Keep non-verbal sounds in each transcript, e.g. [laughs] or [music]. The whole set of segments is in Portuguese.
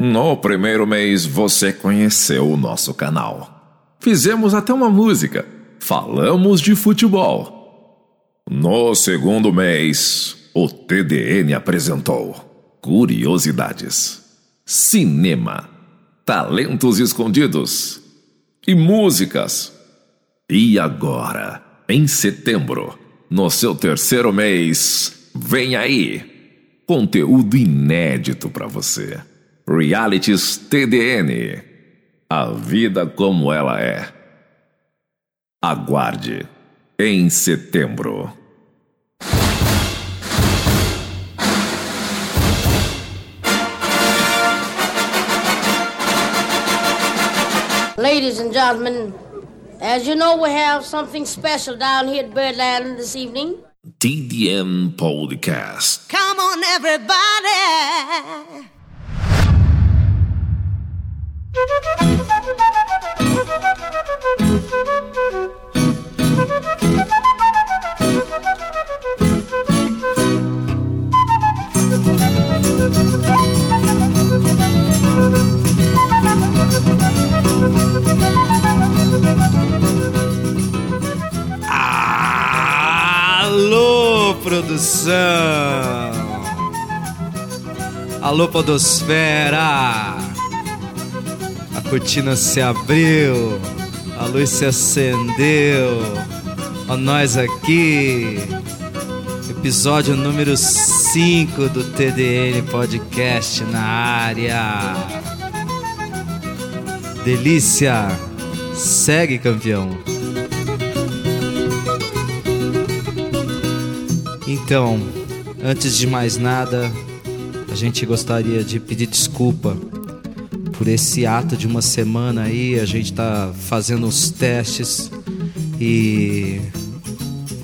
No primeiro mês você conheceu o nosso canal. Fizemos até uma música. Falamos de futebol. No segundo mês, o TDN apresentou curiosidades, cinema, talentos escondidos e músicas. E agora, em setembro, no seu terceiro mês, vem aí conteúdo inédito para você. Realities TDN. A vida como ela é. Aguarde. Em setembro. Ladies and gentlemen, as you know, we have something special down here at Birdland this evening. TDN Podcast. Come on, everybody. Alô, produção! Alô, Podosfera! Cortina se abriu, a luz se acendeu. Ó, nós aqui. Episódio número 5 do TDN Podcast na área. Delícia! Segue, campeão! Então, antes de mais nada, a gente gostaria de pedir desculpa por esse ato de uma semana aí. A gente tá fazendo uns testes e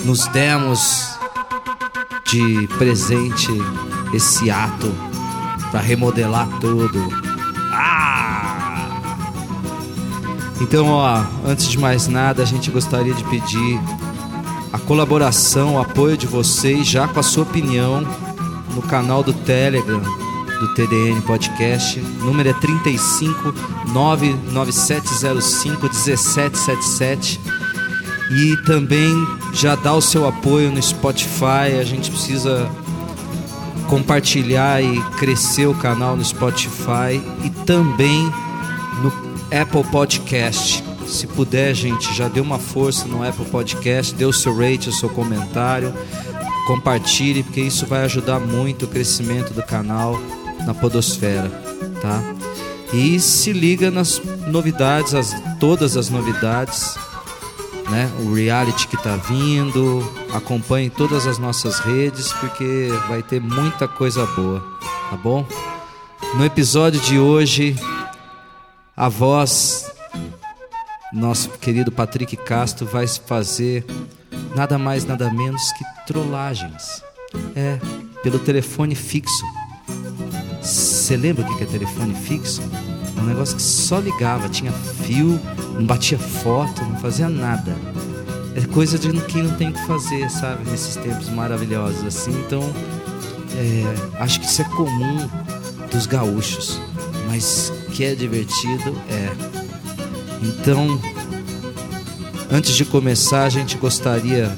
nos demos de presente esse ato para remodelar tudo. Ah! Então, ó, antes de mais nada, a gente gostaria de pedir a colaboração, o apoio de vocês, já com a sua opinião, no canal do Telegram do TDN Podcast. O número é 35 99705 1777. E também já dá o seu apoio no Spotify. A gente precisa compartilhar e crescer o canal no Spotify e também no Apple Podcast. Se puder, gente, já dê uma força no Apple Podcast, dê o seu rate, o seu comentário, compartilhe, porque isso vai ajudar muito o crescimento do canal na Podosfera, tá? E se liga nas novidades, as, todas as novidades, né? O reality que tá vindo, acompanhe todas as nossas redes, porque vai ter muita coisa boa, tá bom? No episódio de hoje, a voz nosso querido Patrick Castro vai fazer nada mais, nada menos que trollagens. É, pelo telefone fixo. Você lembra o que é telefone fixo? É um negócio que só ligava, tinha fio, não batia foto, não fazia nada. É coisa de quem não tem o que fazer, sabe? Nesses tempos maravilhosos assim. Então, é, acho que isso é comum dos gaúchos, mas que é divertido é. Então, antes de começar, a gente gostaria,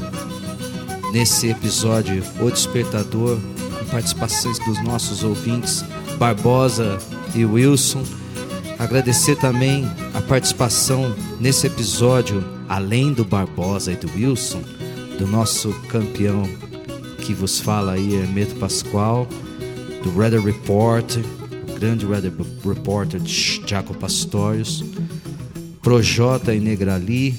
nesse episódio, O Despertador, com participações dos nossos ouvintes, Barbosa e Wilson, agradecer também a participação nesse episódio, além do Barbosa e do Wilson, do nosso campeão que vos fala aí, Hermeto Pascoal, do Weather Report, o grande Weather Reporter Jaco Pastorius, Projota e Negrali.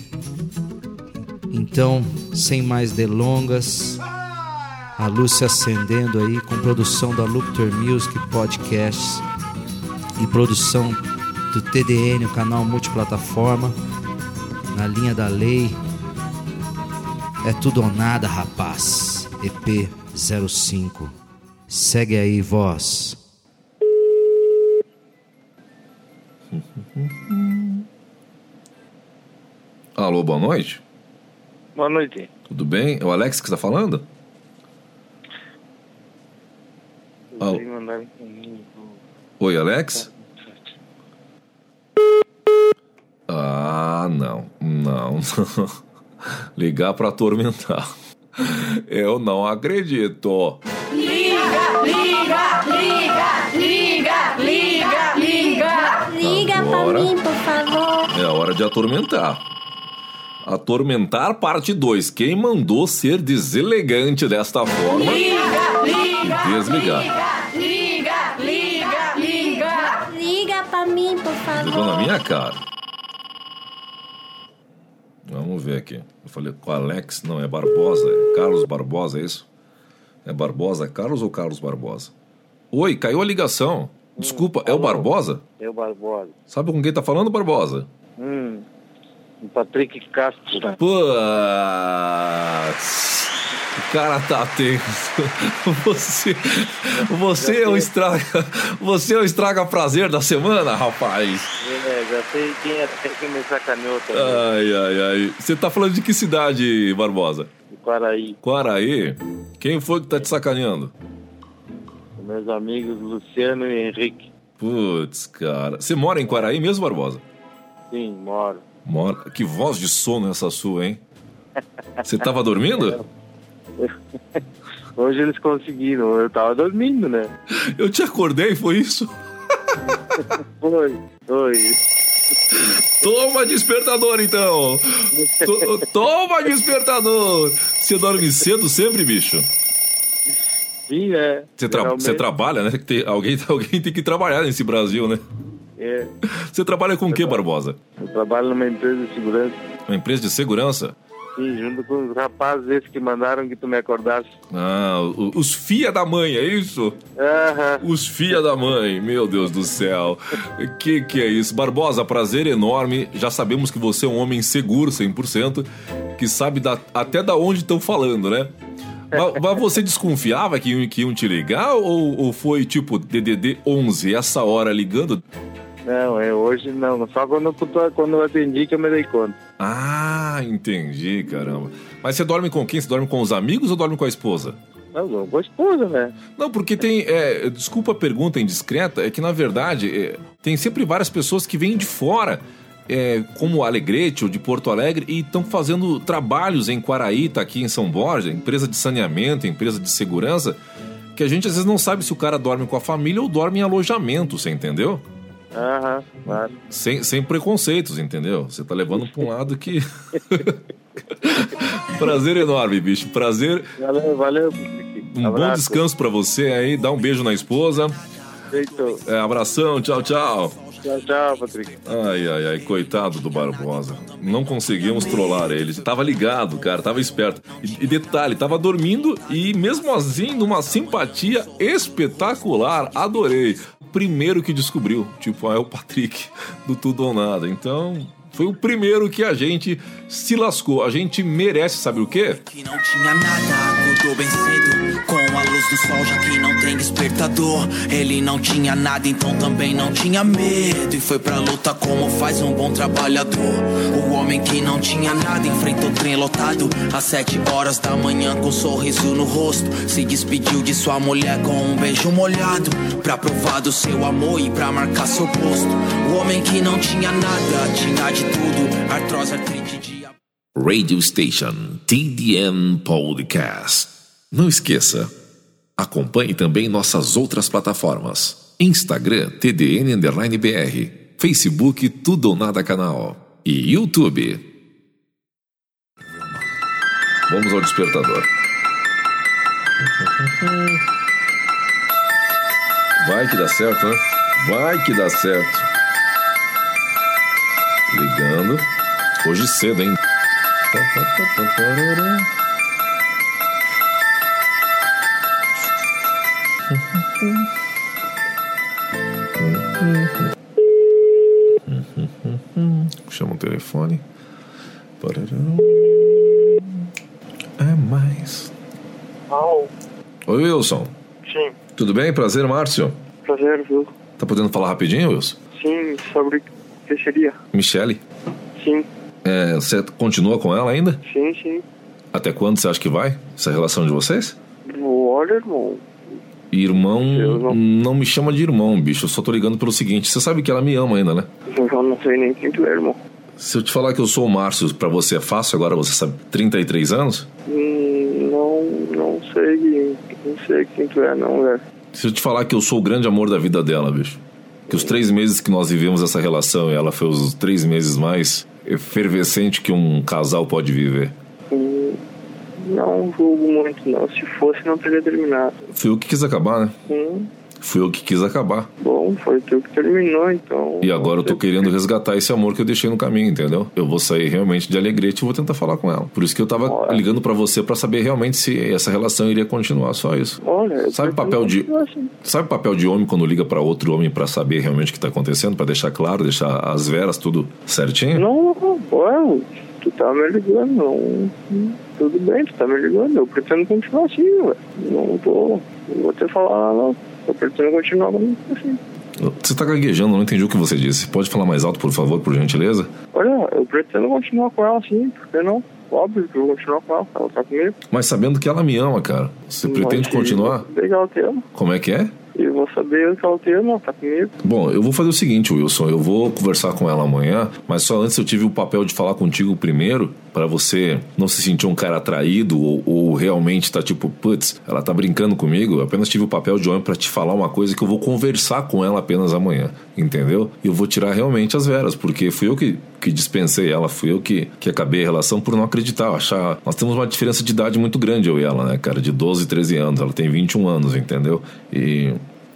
Então, sem mais delongas, a luz se acendendo aí com produção da Lupter Music Podcasts e produção do TDN, o canal multiplataforma, na linha da lei. É tudo ou nada, rapaz. EP 05. Segue aí, voz. Alô, boa noite. Boa noite. Tudo bem? É o Alex que está falando? Né? Oi, Alex? Ah, não, não. [laughs] Ligar para atormentar. Eu não acredito. Liga, liga, liga, liga, liga, liga. Liga Agora pra mim, por favor. É a hora de atormentar. Atormentar parte 2. Quem mandou ser deselegante desta forma? Liga, liga, desligar. Liga liga, liga. Liga pra mim, por Jogou favor. na minha cara. Vamos ver aqui. Eu falei com o Alex. Não, é Barbosa. É Carlos Barbosa, é isso? É Barbosa? Carlos ou Carlos Barbosa? Oi, caiu a ligação. Desculpa, é o Barbosa? Eu, Barbosa. Sabe com quem tá falando, Barbosa? Hum. O Patrick Castro. Putz. O cara tá tenso. [laughs] Você, você é o estraga, você é o estraga prazer da semana, rapaz. É, já sei quem é que me sacaneou também. Ai, ai, ai. Você tá falando de que cidade, Barbosa? Do Quaraí. Quaraí? Quem foi que tá te sacaneando? Meus amigos Luciano e Henrique. Putz, cara. Você mora em Quaraí mesmo, Barbosa? Sim, moro. Mora. Que voz de sono essa sua, hein? Você tava dormindo? [laughs] Hoje eles conseguiram. Eu tava dormindo, né? Eu te acordei, foi isso? [laughs] Foi, foi. Toma despertador, então! To- Toma despertador! Você dorme cedo sempre, bicho? Sim, né? Você, tra- você trabalha, né? Tem- alguém, [laughs] alguém tem que trabalhar nesse Brasil, né? É, Você trabalha com o que, Barbosa? eu trabalho numa empresa de segurança. Uma empresa de segurança? Sim, junto com os rapazes esses que mandaram que tu me acordasse. Ah, os fia da mãe, é isso? Aham. Os fia da mãe, meu Deus do céu. Que que é isso? Barbosa, prazer enorme. Já sabemos que você é um homem seguro, 100%, que sabe da- até da onde estão falando, né? Mas, [laughs] mas você desconfiava que, iam- que iam te ligar ou, ou foi tipo DDD 11, essa hora ligando? Não, é hoje não. Só quando, eu- quando eu atendi que eu me dei conta. Ah, entendi, caramba. Mas você dorme com quem? Você dorme com os amigos ou dorme com a esposa? Não, não, com a esposa, né? Não, porque tem. é, desculpa a pergunta indiscreta, é que na verdade é, tem sempre várias pessoas que vêm de fora, é, como Alegrete ou de Porto Alegre, e estão fazendo trabalhos em Quaraí, tá aqui em São Borja, empresa de saneamento, empresa de segurança, que a gente às vezes não sabe se o cara dorme com a família ou dorme em alojamento, você entendeu? Aham, claro. Sem, sem preconceitos, entendeu? Você tá levando pra um lado que. [laughs] Prazer enorme, bicho. Prazer. Valeu, valeu. Um bom Abraço. descanso pra você aí. Dá um beijo na esposa. Feito. É, abração, tchau, tchau. Tchau, tchau, Patrick. Ai, ai, ai, coitado do Barbosa. Não conseguimos trollar ele. Tava ligado, cara, tava esperto. E, e detalhe, tava dormindo e mesmo assim, numa simpatia espetacular. Adorei. Primeiro que descobriu, tipo, ah, é o Patrick do Tudo ou Nada. Então, foi o primeiro que a gente se lascou. A gente merece, sabe o quê? Que não tinha nada, bem cedo Com a luz do sol, já que não tem despertador Ele não tinha nada, então também não tinha medo E foi pra luta como faz um bom trabalhador O homem que não tinha nada, enfrentou o trem lotado. Às sete horas da manhã com um sorriso no rosto Se despediu de sua mulher com um beijo molhado Pra provar do seu amor e pra marcar seu posto. O homem que não tinha nada, tinha de tudo Artrose, artrite, diabetes Radio Station TDM Podcast. Não esqueça, acompanhe também nossas outras plataformas: Instagram TDN Underline BR, Facebook Tudo ou Nada Canal e YouTube. Vamos ao despertador. Vai que dá certo, né? Vai que dá certo. Ligando. Hoje cedo, hein? [laughs] Pararão. É mais. Alô? Oi, Wilson. Sim, Tudo bem? Prazer, Márcio. prazer, viu? Tá podendo falar rapidinho, Wilson? Sim, sobre que seria? Michele, Sim, é, você continua com ela ainda? sim, sim. Até quando você acha que vai? Essa relação de vocês? Olha, irmão. Irmão, não- não me chama de irmão, bicho. Eu só tô ligando pelo seguinte: você sabe que ela me ama ainda, né? Eu não sei nem quem tu é, irmão. Se eu te falar que eu sou o Márcio, pra você é fácil agora, você sabe, 33 anos? Hum, não, não sei, não sei quem tu é não, velho. Se eu te falar que eu sou o grande amor da vida dela, bicho. Que os três meses que nós vivemos essa relação, ela foi os três meses mais efervescente que um casal pode viver. Hum, não julgo muito não. Se fosse não teria terminado. Fui eu que quis acabar, né? Hum, Fui eu que quis acabar. bom, foi tu que terminou, então. E agora eu tô querendo resgatar esse amor que eu deixei no caminho, entendeu? Eu vou sair realmente de alegrete e vou tentar falar com ela. Por isso que eu tava Olha. ligando pra você pra saber realmente se essa relação iria continuar, só isso. Olha, Sabe o papel de- assim. Sabe o papel de homem quando liga pra outro homem pra saber realmente o que tá acontecendo, Pra deixar claro, deixar as veras tudo certinho? Não, não, ué, tu tá me ligando, não. Tudo bem, tu tá me ligando. Eu pretendo continuar assim, velho. Não tô. Não vou te falar não. Eu pretendo continuar assim. Você tá gaguejando, não entendi o que você disse. Pode falar mais alto, por favor, por gentileza? Olha, eu pretendo continuar com ela assim, por que não? Óbvio que eu vou continuar com ela, ela tá comigo. Mas sabendo que ela me ama, cara. Você pretende continuar? Legal o tema. Como é que é? Eu vou saber que ela tem, não, tá comigo. Bom, eu vou fazer o seguinte, Wilson. Eu vou conversar com ela amanhã, mas só antes eu tive o papel de falar contigo primeiro, pra você não se sentir um cara atraído ou, ou realmente tá tipo, putz, ela tá brincando comigo. Eu apenas tive o papel de homem pra te falar uma coisa que eu vou conversar com ela apenas amanhã, entendeu? Eu vou tirar realmente as veras, porque fui eu que, que dispensei ela, fui eu que, que acabei a relação por não acreditar, achar. Nós temos uma diferença de idade muito grande, eu e ela, né, cara? De 12, 13 anos. Ela tem 21 anos, entendeu? E.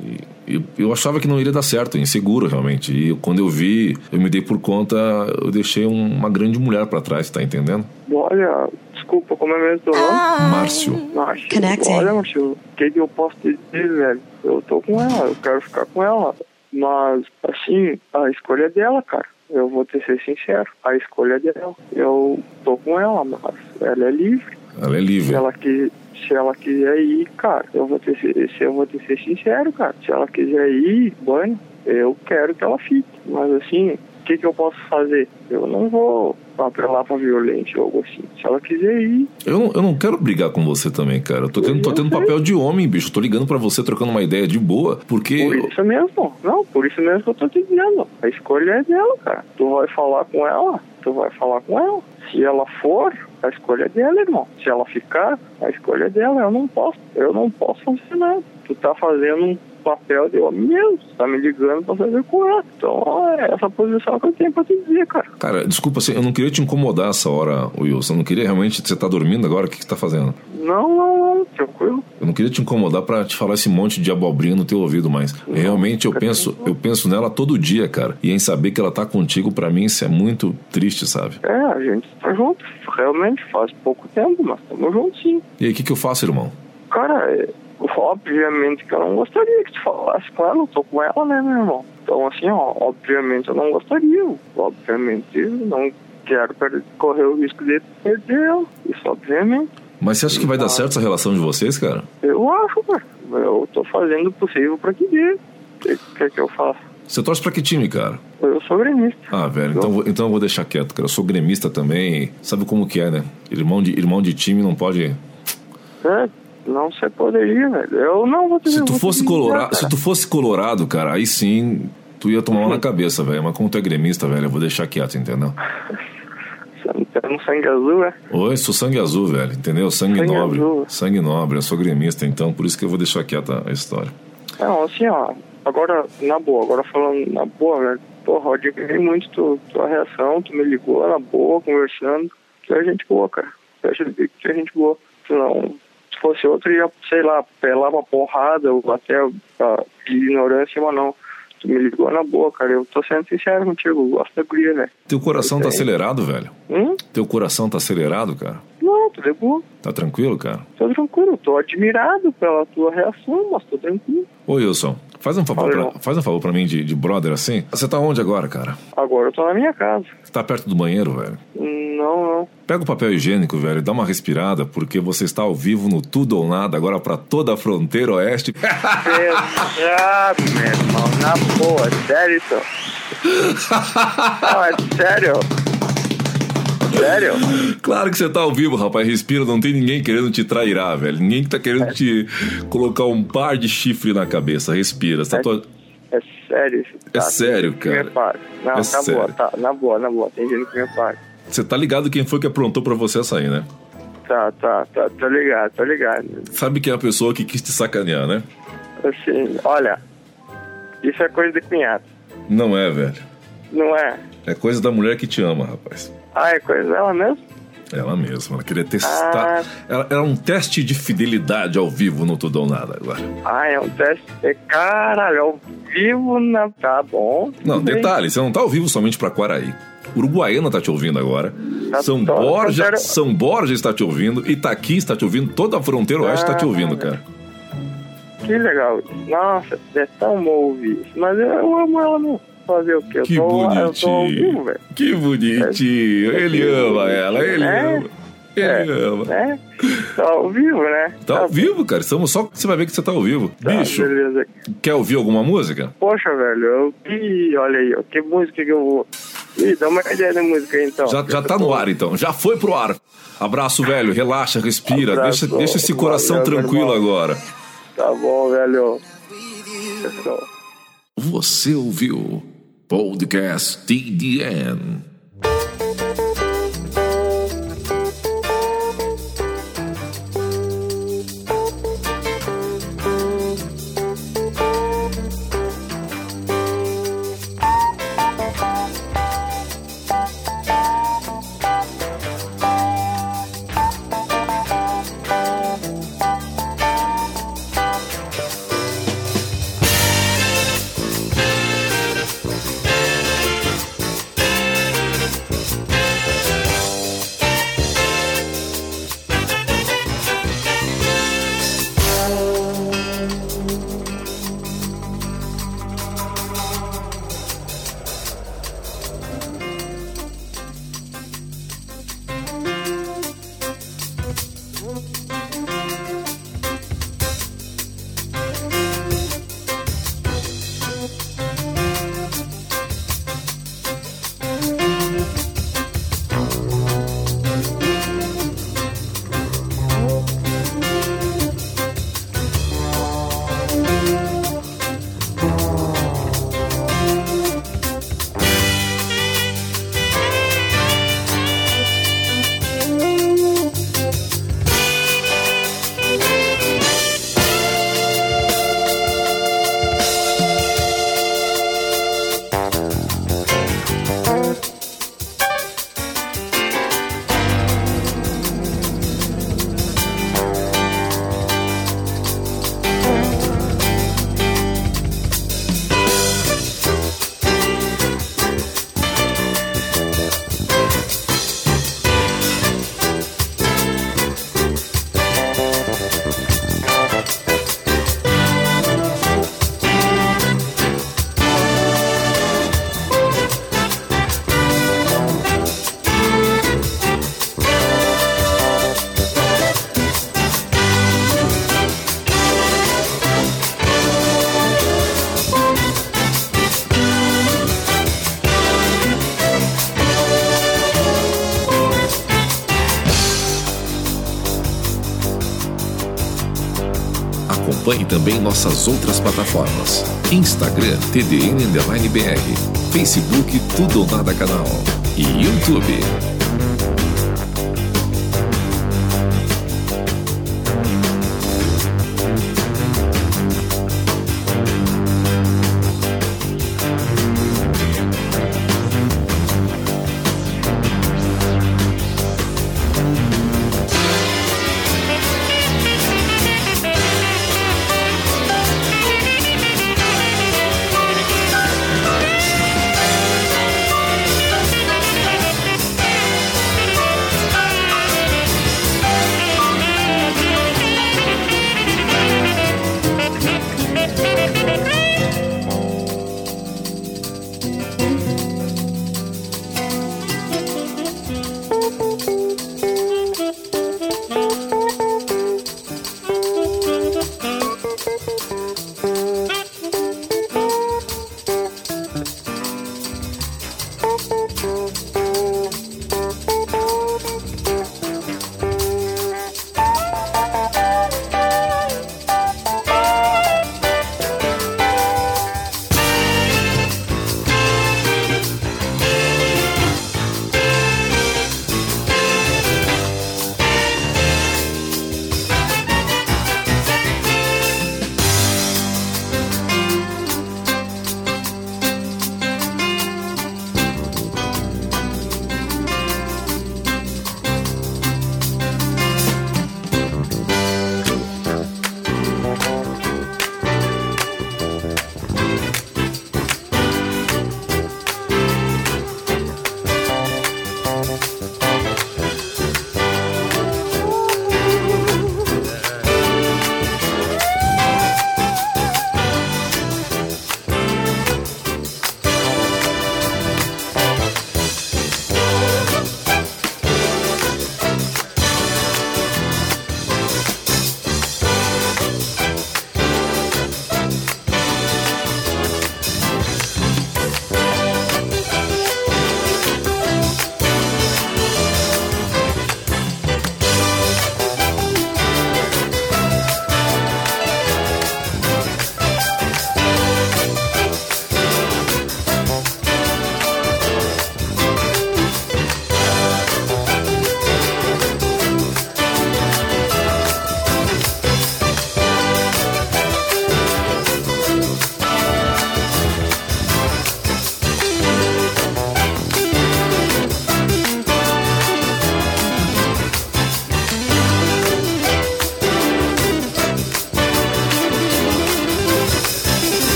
E eu, eu achava que não iria dar certo, inseguro realmente. E quando eu vi, eu me dei por conta, eu deixei um- uma grande mulher pra trás, tá entendendo? Olha, desculpa, como é mesmo teu nome? Márcio. Márcio, Connecting. olha, Márcio, o que, que eu posso te dizer, velho? Eu tô com ela, eu quero ficar com ela. Mas, assim, a escolha é dela, cara. Eu vou te ser sincero, a escolha é dela. Eu tô com ela, mas ela é livre. Ela é Se livre. ela, que, se ela quiser ir, cara, eu vou te ser, se eu vou te ser sincero, cara. Se ela quiser ir, banho, eu quero que ela fique. Mas assim, o que, que eu posso fazer? Eu não vou apelar pra violência ou algo assim. Se ela quiser ir, Eu não, eu não quero brigar com você também, cara. Eu tô tendo, tô tendo papel de homem, bicho. Tô ligando pra você, trocando uma ideia de boa, porque. por isso mesmo. Não, por isso mesmo que eu tô te dizendo. A escolha é dela, cara. Tu vai falar com ela, tu vai falar com ela. Se ela for, a escolha dela, irmão. Se ela ficar, a escolha dela. Eu não posso. Eu não posso fazer nada. Tu tá fazendo papel de mesmo. Tu tá me ligando pra fazer com ela. Então é essa posição que eu tenho pra te dizer, cara. Cara, desculpa, assim, eu não queria te incomodar essa hora, Wilson. Eu não queria realmente. Você tá dormindo agora? O que, que você tá fazendo? Não, não, não, tranquilo. Eu não queria te incomodar pra te falar esse monte de abobrinha no teu ouvido, mas realmente eu penso, eu penso nela todo dia, cara. E em saber que ela tá contigo, pra mim, isso é muito triste, sabe? É, a gente tá junto. Realmente faz pouco tempo, mas estamos juntos sim. E aí, o que, que eu faço, irmão? Cara, é, obviamente que eu não gostaria que tu falasse com ela, eu tô com ela, né, meu irmão? Então, assim, ó, obviamente eu não gostaria. Obviamente não quero correr o risco de perder ela. Isso, obviamente. Mas você acha que vai dar certo essa relação de vocês, cara? Eu acho, cara. Eu tô fazendo o possível pra que dê. O que, que, que eu faço? Você torce pra que time, cara? Eu sou gremista. Ah, velho, então, vou- então eu vou deixar quieto, cara. Eu sou gremista também. Sabe como que é, né? Irmão de, irmão de time não pode. É, não se poderia, velho. Eu não vou te Se tu fosse colorado, se tu fosse colorado, cara, aí sim tu ia tomar uma na cabeça, velho. Mas como tu é gremista, velho, eu vou deixar quieto, entendeu? Você um sangue azul, é? Oi, sou sangue azul, velho, entendeu? Sangue, Sangue nobre. azul. Sangue nobre, eu sou gremista, então por isso que eu vou deixar quieta a história. Não, assim, ó, agora, na boa, agora falando na boa, velho, porra, eu admirei muito tu, tua reação, tu me ligou na boa, conversando, tu é gente boa, cara, tu é gente, tu é gente boa, senão, se fosse outro, ia, sei lá, pelar uma porrada, ou até a ignorância, mas não, tu me ligou na boa, cara, eu tô sendo sincero contigo, eu gosto da guria, né, Teu coração tá acelerado, velho? hum? Teu coração tá acelerado, cara? Não, tudo é boa, Tá tranquilo, cara? tô tranquilo, tô admirado pela tua reação, mas tô tranquilo. Ô, Wilson, faz um favor, pra, faz um favor pra mim de, de brother assim. Você tá onde agora, cara? Agora eu tô na minha casa. Você tá perto do banheiro, velho? Pega o papel higiênico, velho, e dá uma respirada, porque você está ao vivo no Tudo ou Nada, agora pra toda a fronteira oeste. [laughs] Pesado, meu irmão. Na boa, sério isso? Não, é sério. Sério? claro que você tá ao vivo, rapaz. Respira, não tem ninguém querendo te trairar, velho. Ninguém tá querendo te colocar um par de chifre na cabeça. Respira. Você tá to- É sério isso. É tá? sério, que me cara. Não, É tá sério. boa, tá. Na boa, na boa. Tem gente que me repara. Você tá ligado quem foi que aprontou pra você sair, né? Tá, tá, tá, tô ligado, tô ligado. Sabe que é a pessoa que quis te sacanear, né? Assim, olha, isso é coisa de cunhado, Não é, velho. não é? É coisa da mulher que te ama, rapaz. Ah, é coisa dela mesmo? Ela mesma, ela queria testar. Ah. Ela, era um teste de fidelidade ao vivo no Tudão Nada agora. Ah, é um teste. É, caralho, ao vivo na. Tá bom. Não, tudo bem. detalhe, você não tá ao vivo somente pra Quaraí. Uruguaiana tá te ouvindo agora. Tá São Borja, São Borja está te ouvindo. Itaqui está te ouvindo. Toda a fronteira oeste está te ouvindo, cara. Que legal. Nossa, é tão bom ouvir isso. Mas eu, amo ela mesmo. Fazer o quê? Que tô, vivo, bonitinho. velho. Que bonitinho. Ele ama ela, ele É. ama. Ele ama. Né? Tá ao vivo, né? Tá ao vivo, cara. Estamos só você vai ver que você tá ao vivo. Tá, Bicho, beleza. quer ouvir alguma música? Poxa, velho, eu. Ih, olha aí, que música que eu vou. Ih, dá uma ideia da música aí então. Já, já tá no ar, então. Já foi pro ar. Abraço, velho. Relaxa, respira. Abraço. Deixa, deixa esse coração Valeu, tranquilo agora. Tá bom, velho. Você ouviu Podcast TDN. Acompanhe também nossas outras plataformas: Instagram TDN Underline BR, Facebook Tudo ou Nada Canal. E YouTube.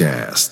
Podcast.